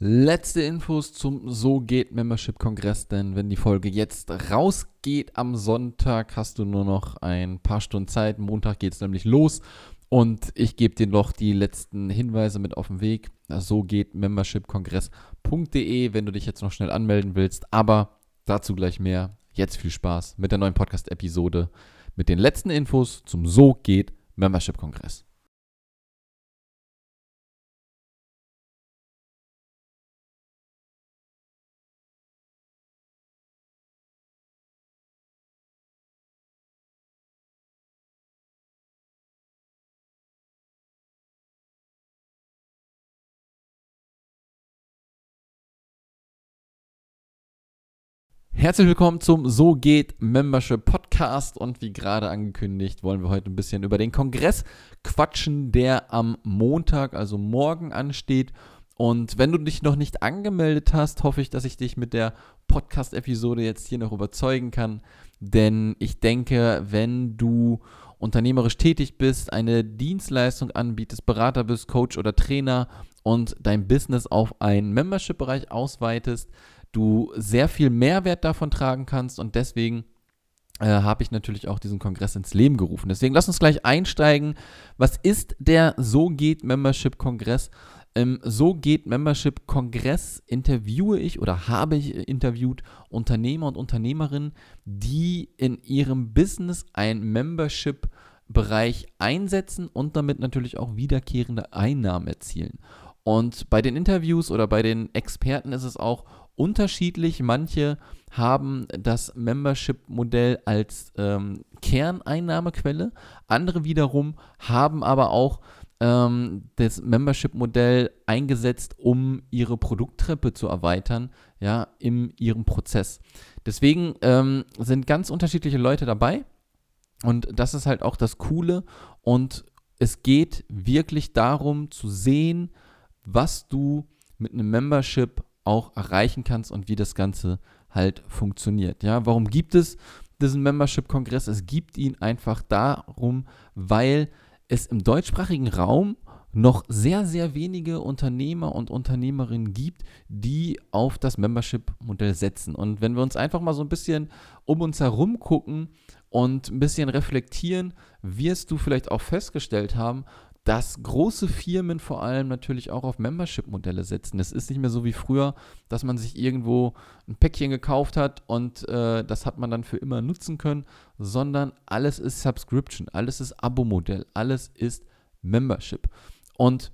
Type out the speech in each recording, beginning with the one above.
Letzte Infos zum So geht Membership Kongress, denn wenn die Folge jetzt rausgeht am Sonntag, hast du nur noch ein paar Stunden Zeit. Montag geht es nämlich los und ich gebe dir noch die letzten Hinweise mit auf den Weg. So geht membershipkongress.de, wenn du dich jetzt noch schnell anmelden willst. Aber dazu gleich mehr. Jetzt viel Spaß mit der neuen Podcast-Episode mit den letzten Infos zum So geht Membership Kongress. Herzlich willkommen zum So geht Membership Podcast und wie gerade angekündigt, wollen wir heute ein bisschen über den Kongress quatschen, der am Montag, also morgen ansteht. Und wenn du dich noch nicht angemeldet hast, hoffe ich, dass ich dich mit der Podcast-Episode jetzt hier noch überzeugen kann. Denn ich denke, wenn du unternehmerisch tätig bist, eine Dienstleistung anbietest, Berater bist, Coach oder Trainer und dein Business auf einen Membership-Bereich ausweitest, du sehr viel Mehrwert davon tragen kannst und deswegen äh, habe ich natürlich auch diesen Kongress ins Leben gerufen. Deswegen lass uns gleich einsteigen. Was ist der So geht Membership Kongress? Im So geht Membership Kongress interviewe ich oder habe ich interviewt Unternehmer und Unternehmerinnen, die in ihrem Business ein Membership Bereich einsetzen und damit natürlich auch wiederkehrende Einnahmen erzielen. Und bei den Interviews oder bei den Experten ist es auch unterschiedlich. Manche haben das Membership-Modell als ähm, Kerneinnahmequelle, andere wiederum haben aber auch ähm, das Membership-Modell eingesetzt, um ihre Produkttreppe zu erweitern, ja, in ihrem Prozess. Deswegen ähm, sind ganz unterschiedliche Leute dabei und das ist halt auch das Coole und es geht wirklich darum zu sehen, was du mit einem Membership auch erreichen kannst und wie das Ganze halt funktioniert. Ja, warum gibt es diesen Membership-Kongress? Es gibt ihn einfach darum, weil es im deutschsprachigen Raum noch sehr, sehr wenige Unternehmer und Unternehmerinnen gibt, die auf das Membership-Modell setzen. Und wenn wir uns einfach mal so ein bisschen um uns herum gucken und ein bisschen reflektieren, wirst du vielleicht auch festgestellt haben, dass große Firmen vor allem natürlich auch auf Membership-Modelle setzen. Es ist nicht mehr so wie früher, dass man sich irgendwo ein Päckchen gekauft hat und äh, das hat man dann für immer nutzen können, sondern alles ist Subscription, alles ist Abo-Modell, alles ist Membership. Und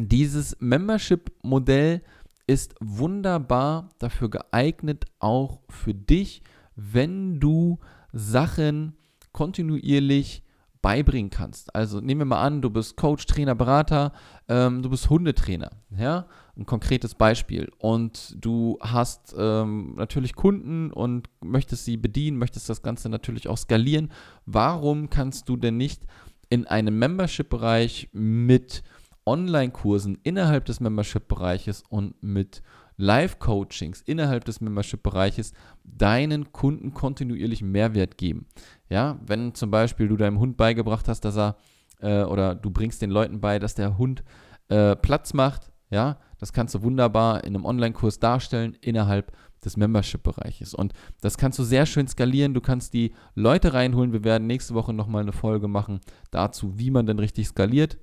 dieses Membership-Modell ist wunderbar dafür geeignet, auch für dich, wenn du Sachen kontinuierlich beibringen kannst. Also nehmen wir mal an, du bist Coach, Trainer, Berater, ähm, du bist Hundetrainer, ja, ein konkretes Beispiel. Und du hast ähm, natürlich Kunden und möchtest sie bedienen, möchtest das Ganze natürlich auch skalieren. Warum kannst du denn nicht in einem Membership-Bereich mit Online-Kursen innerhalb des Membership-Bereiches und mit Live-Coachings innerhalb des Membership-Bereiches deinen Kunden kontinuierlich Mehrwert geben. Ja, wenn zum Beispiel du deinem Hund beigebracht hast, dass er äh, oder du bringst den Leuten bei, dass der Hund äh, Platz macht, ja, das kannst du wunderbar in einem Online-Kurs darstellen innerhalb des Membership-Bereiches. Und das kannst du sehr schön skalieren. Du kannst die Leute reinholen. Wir werden nächste Woche nochmal eine Folge machen dazu, wie man denn richtig skaliert.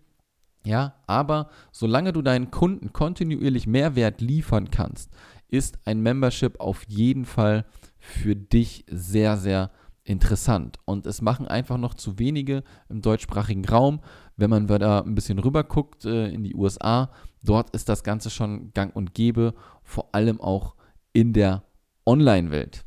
Ja, aber solange du deinen Kunden kontinuierlich Mehrwert liefern kannst, ist ein Membership auf jeden Fall für dich sehr, sehr interessant. Und es machen einfach noch zu wenige im deutschsprachigen Raum. Wenn man da ein bisschen rüber guckt äh, in die USA, dort ist das Ganze schon gang und gäbe, vor allem auch in der Online-Welt.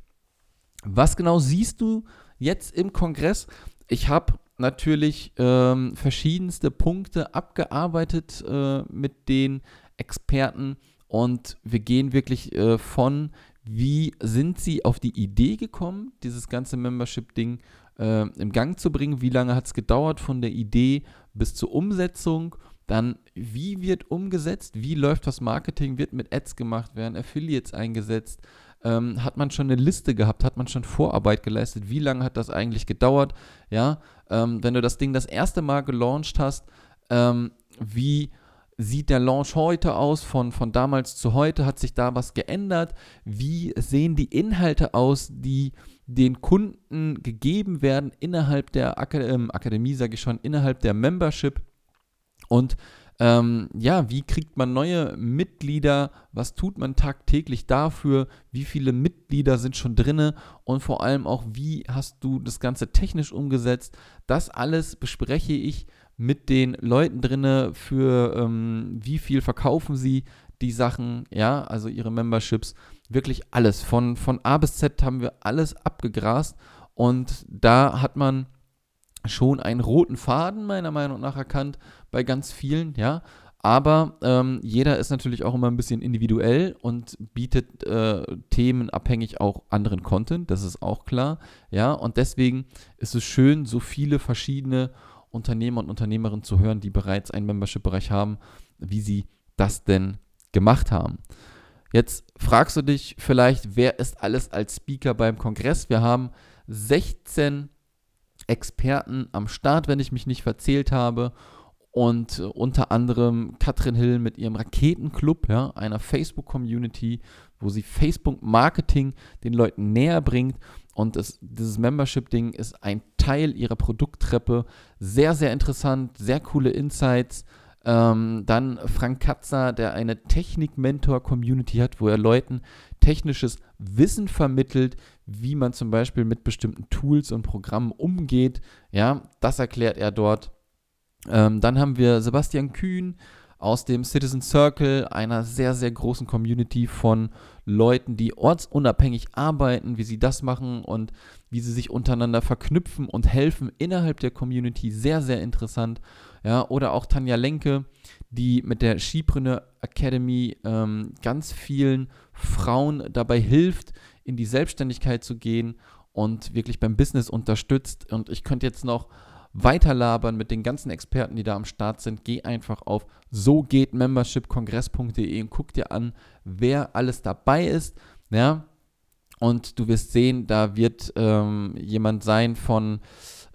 Was genau siehst du jetzt im Kongress? Ich habe natürlich ähm, verschiedenste Punkte abgearbeitet äh, mit den Experten. Und wir gehen wirklich äh, von, wie sind sie auf die Idee gekommen, dieses ganze Membership-Ding äh, im Gang zu bringen, wie lange hat es gedauert von der Idee bis zur Umsetzung, dann wie wird umgesetzt, wie läuft das Marketing, wird mit Ads gemacht, werden? Affiliates eingesetzt, ähm, hat man schon eine Liste gehabt, hat man schon Vorarbeit geleistet, wie lange hat das eigentlich gedauert, ja, ähm, wenn du das Ding das erste Mal gelauncht hast, ähm, wie sieht der Launch heute aus, von, von damals zu heute? Hat sich da was geändert? Wie sehen die Inhalte aus, die den Kunden gegeben werden innerhalb der ähm, Akademie, sage ich schon, innerhalb der Membership? Und ähm, ja, wie kriegt man neue Mitglieder? Was tut man tagtäglich dafür? Wie viele Mitglieder sind schon drinne? Und vor allem auch, wie hast du das Ganze technisch umgesetzt? Das alles bespreche ich mit den Leuten drinne für ähm, wie viel verkaufen sie die Sachen, ja, also ihre Memberships, wirklich alles. Von, von A bis Z haben wir alles abgegrast und da hat man schon einen roten Faden meiner Meinung nach erkannt bei ganz vielen, ja. Aber ähm, jeder ist natürlich auch immer ein bisschen individuell und bietet äh, themenabhängig auch anderen Content, das ist auch klar, ja. Und deswegen ist es schön, so viele verschiedene Unternehmer und Unternehmerinnen zu hören, die bereits einen Membership-Bereich haben, wie sie das denn gemacht haben. Jetzt fragst du dich vielleicht, wer ist alles als Speaker beim Kongress? Wir haben 16 Experten am Start, wenn ich mich nicht verzählt habe. Und unter anderem Katrin Hill mit ihrem Raketenclub, ja, einer Facebook-Community, wo sie Facebook-Marketing den Leuten näher bringt. Und es, dieses Membership-Ding ist ein Teil ihrer Produkttreppe. Sehr, sehr interessant, sehr coole Insights. Ähm, dann Frank Katzer, der eine Technik-Mentor-Community hat, wo er Leuten technisches Wissen vermittelt, wie man zum Beispiel mit bestimmten Tools und Programmen umgeht. Ja, das erklärt er dort. Ähm, dann haben wir Sebastian Kühn aus dem Citizen Circle, einer sehr, sehr großen Community von Leuten, die ortsunabhängig arbeiten, wie sie das machen und wie sie sich untereinander verknüpfen und helfen innerhalb der Community. Sehr, sehr interessant. Ja, oder auch Tanja Lenke, die mit der Skipreneur Academy ähm, ganz vielen Frauen dabei hilft, in die Selbstständigkeit zu gehen und wirklich beim Business unterstützt. Und ich könnte jetzt noch weiter labern mit den ganzen Experten, die da am Start sind. Geh einfach auf so geht membershipkongress.de und guck dir an, wer alles dabei ist. Ja, und du wirst sehen, da wird ähm, jemand sein von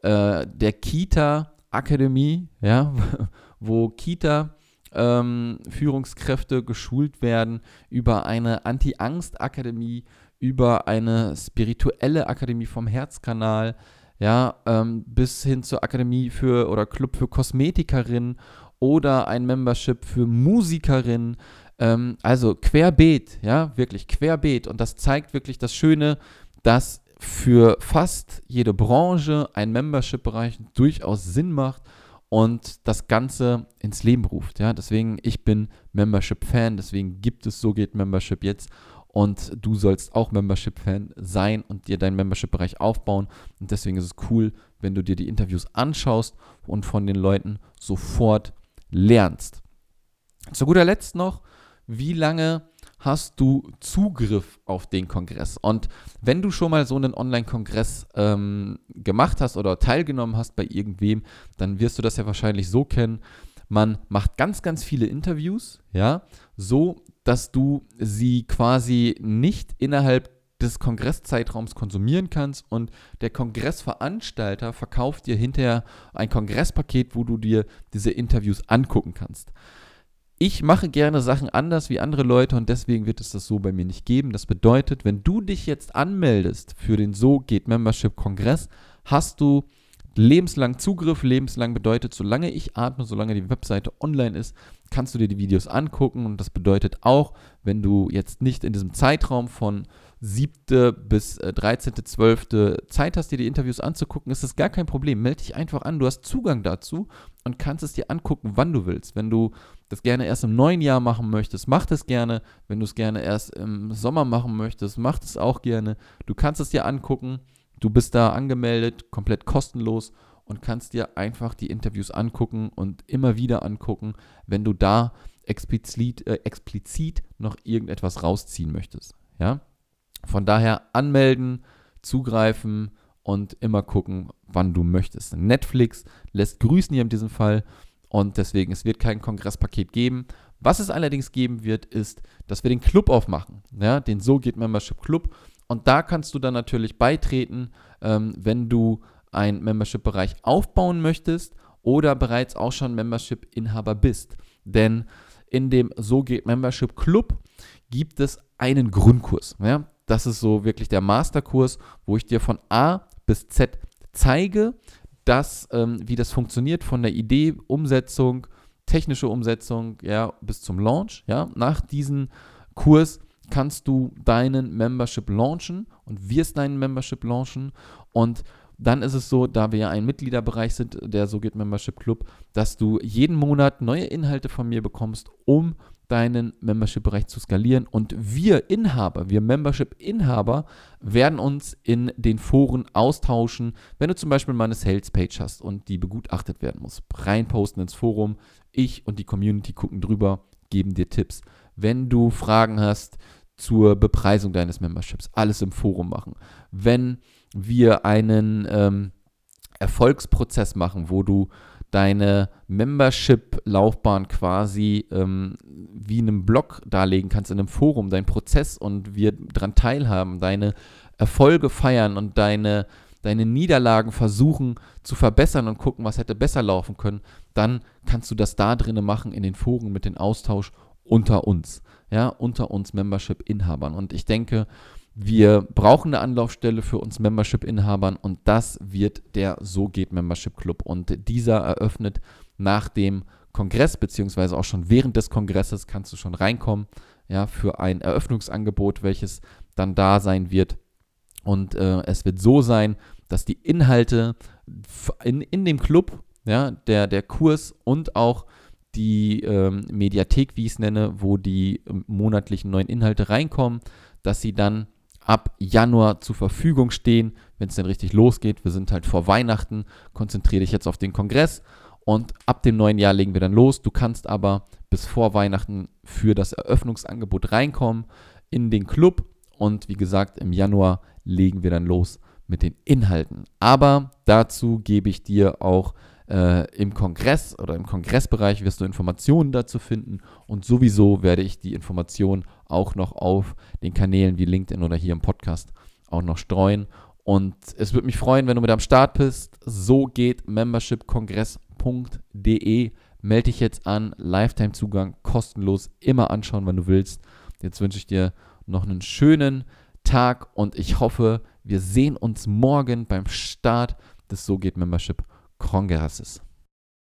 äh, der Kita Akademie, ja, wo Kita ähm, Führungskräfte geschult werden über eine Anti-Angst-Akademie, über eine spirituelle Akademie vom Herzkanal, ja, ähm, bis hin zur Akademie für oder Club für Kosmetikerinnen oder ein Membership für Musikerinnen. Ähm, also querbeet, ja, wirklich querbeet. Und das zeigt wirklich das Schöne, dass für fast jede Branche ein Membership-Bereich durchaus Sinn macht und das Ganze ins Leben ruft. Ja, deswegen, ich bin Membership-Fan, deswegen gibt es So geht Membership jetzt und du sollst auch Membership-Fan sein und dir deinen Membership-Bereich aufbauen. Und deswegen ist es cool, wenn du dir die Interviews anschaust und von den Leuten sofort lernst. Zu guter Letzt noch, wie lange hast du Zugriff auf den Kongress. Und wenn du schon mal so einen Online-Kongress ähm, gemacht hast oder teilgenommen hast bei irgendwem, dann wirst du das ja wahrscheinlich so kennen. Man macht ganz, ganz viele Interviews, ja, so, dass du sie quasi nicht innerhalb des Kongresszeitraums konsumieren kannst und der Kongressveranstalter verkauft dir hinterher ein Kongresspaket, wo du dir diese Interviews angucken kannst ich mache gerne Sachen anders wie andere Leute und deswegen wird es das so bei mir nicht geben. Das bedeutet, wenn du dich jetzt anmeldest für den So geht Membership Kongress, hast du lebenslang Zugriff. Lebenslang bedeutet, solange ich atme, solange die Webseite online ist, kannst du dir die Videos angucken. Und das bedeutet auch, wenn du jetzt nicht in diesem Zeitraum von 7. bis 13.12. Äh, Zeit hast, dir die Interviews anzugucken, ist das gar kein Problem. Melde dich einfach an, du hast Zugang dazu und kannst es dir angucken, wann du willst. Wenn du das gerne erst im neuen Jahr machen möchtest, mach das gerne. Wenn du es gerne erst im Sommer machen möchtest, mach das auch gerne. Du kannst es dir angucken. Du bist da angemeldet, komplett kostenlos und kannst dir einfach die Interviews angucken und immer wieder angucken, wenn du da explizit, äh, explizit noch irgendetwas rausziehen möchtest. Ja? Von daher anmelden, zugreifen und immer gucken, wann du möchtest. Netflix lässt grüßen hier in diesem Fall und deswegen, es wird kein Kongresspaket geben. Was es allerdings geben wird, ist, dass wir den Club aufmachen, ja, den So geht Membership Club. Und da kannst du dann natürlich beitreten, ähm, wenn du einen Membership-Bereich aufbauen möchtest oder bereits auch schon Membership-Inhaber bist. denn in dem So geht Membership Club gibt es einen Grundkurs. Ja? Das ist so wirklich der Masterkurs, wo ich dir von A bis Z zeige, dass, ähm, wie das funktioniert von der Idee, Umsetzung, technische Umsetzung, ja, bis zum Launch. Ja? Nach diesem Kurs kannst du deinen Membership launchen und wirst deinen Membership launchen und dann ist es so, da wir ja ein Mitgliederbereich sind, der So geht Membership Club, dass du jeden Monat neue Inhalte von mir bekommst, um deinen Membership-Bereich zu skalieren. Und wir Inhaber, wir Membership-Inhaber werden uns in den Foren austauschen. Wenn du zum Beispiel mal eine Sales-Page hast und die begutachtet werden muss, reinposten ins Forum. Ich und die Community gucken drüber, geben dir Tipps. Wenn du Fragen hast zur Bepreisung deines Memberships, alles im Forum machen. Wenn wir einen ähm, Erfolgsprozess machen, wo du deine Membership-Laufbahn quasi ähm, wie in einem Blog darlegen kannst, in einem Forum, deinen Prozess und wir daran teilhaben, deine Erfolge feiern und deine, deine Niederlagen versuchen zu verbessern und gucken, was hätte besser laufen können, dann kannst du das da drinnen machen in den Foren mit dem Austausch unter uns, ja, unter uns Membership-Inhabern. Und ich denke, wir brauchen eine Anlaufstelle für uns Membership-Inhabern und das wird der So geht Membership Club. Und dieser eröffnet nach dem Kongress, beziehungsweise auch schon während des Kongresses kannst du schon reinkommen, ja, für ein Eröffnungsangebot, welches dann da sein wird. Und äh, es wird so sein, dass die Inhalte in, in dem Club, ja, der, der Kurs und auch die ähm, Mediathek, wie ich es nenne, wo die ähm, monatlichen neuen Inhalte reinkommen, dass sie dann ab Januar zur Verfügung stehen, wenn es denn richtig losgeht. Wir sind halt vor Weihnachten, konzentriere dich jetzt auf den Kongress und ab dem neuen Jahr legen wir dann los. Du kannst aber bis vor Weihnachten für das Eröffnungsangebot reinkommen in den Club und wie gesagt, im Januar legen wir dann los mit den Inhalten. Aber dazu gebe ich dir auch äh, im Kongress oder im Kongressbereich wirst du Informationen dazu finden und sowieso werde ich die Informationen auch noch auf den Kanälen wie LinkedIn oder hier im Podcast auch noch streuen. Und es würde mich freuen, wenn du mit am Start bist. So geht membershipkongress.de. Melde dich jetzt an. Lifetime-Zugang, kostenlos, immer anschauen, wenn du willst. Jetzt wünsche ich dir noch einen schönen Tag und ich hoffe, wir sehen uns morgen beim Start des So geht Membership Kongresses.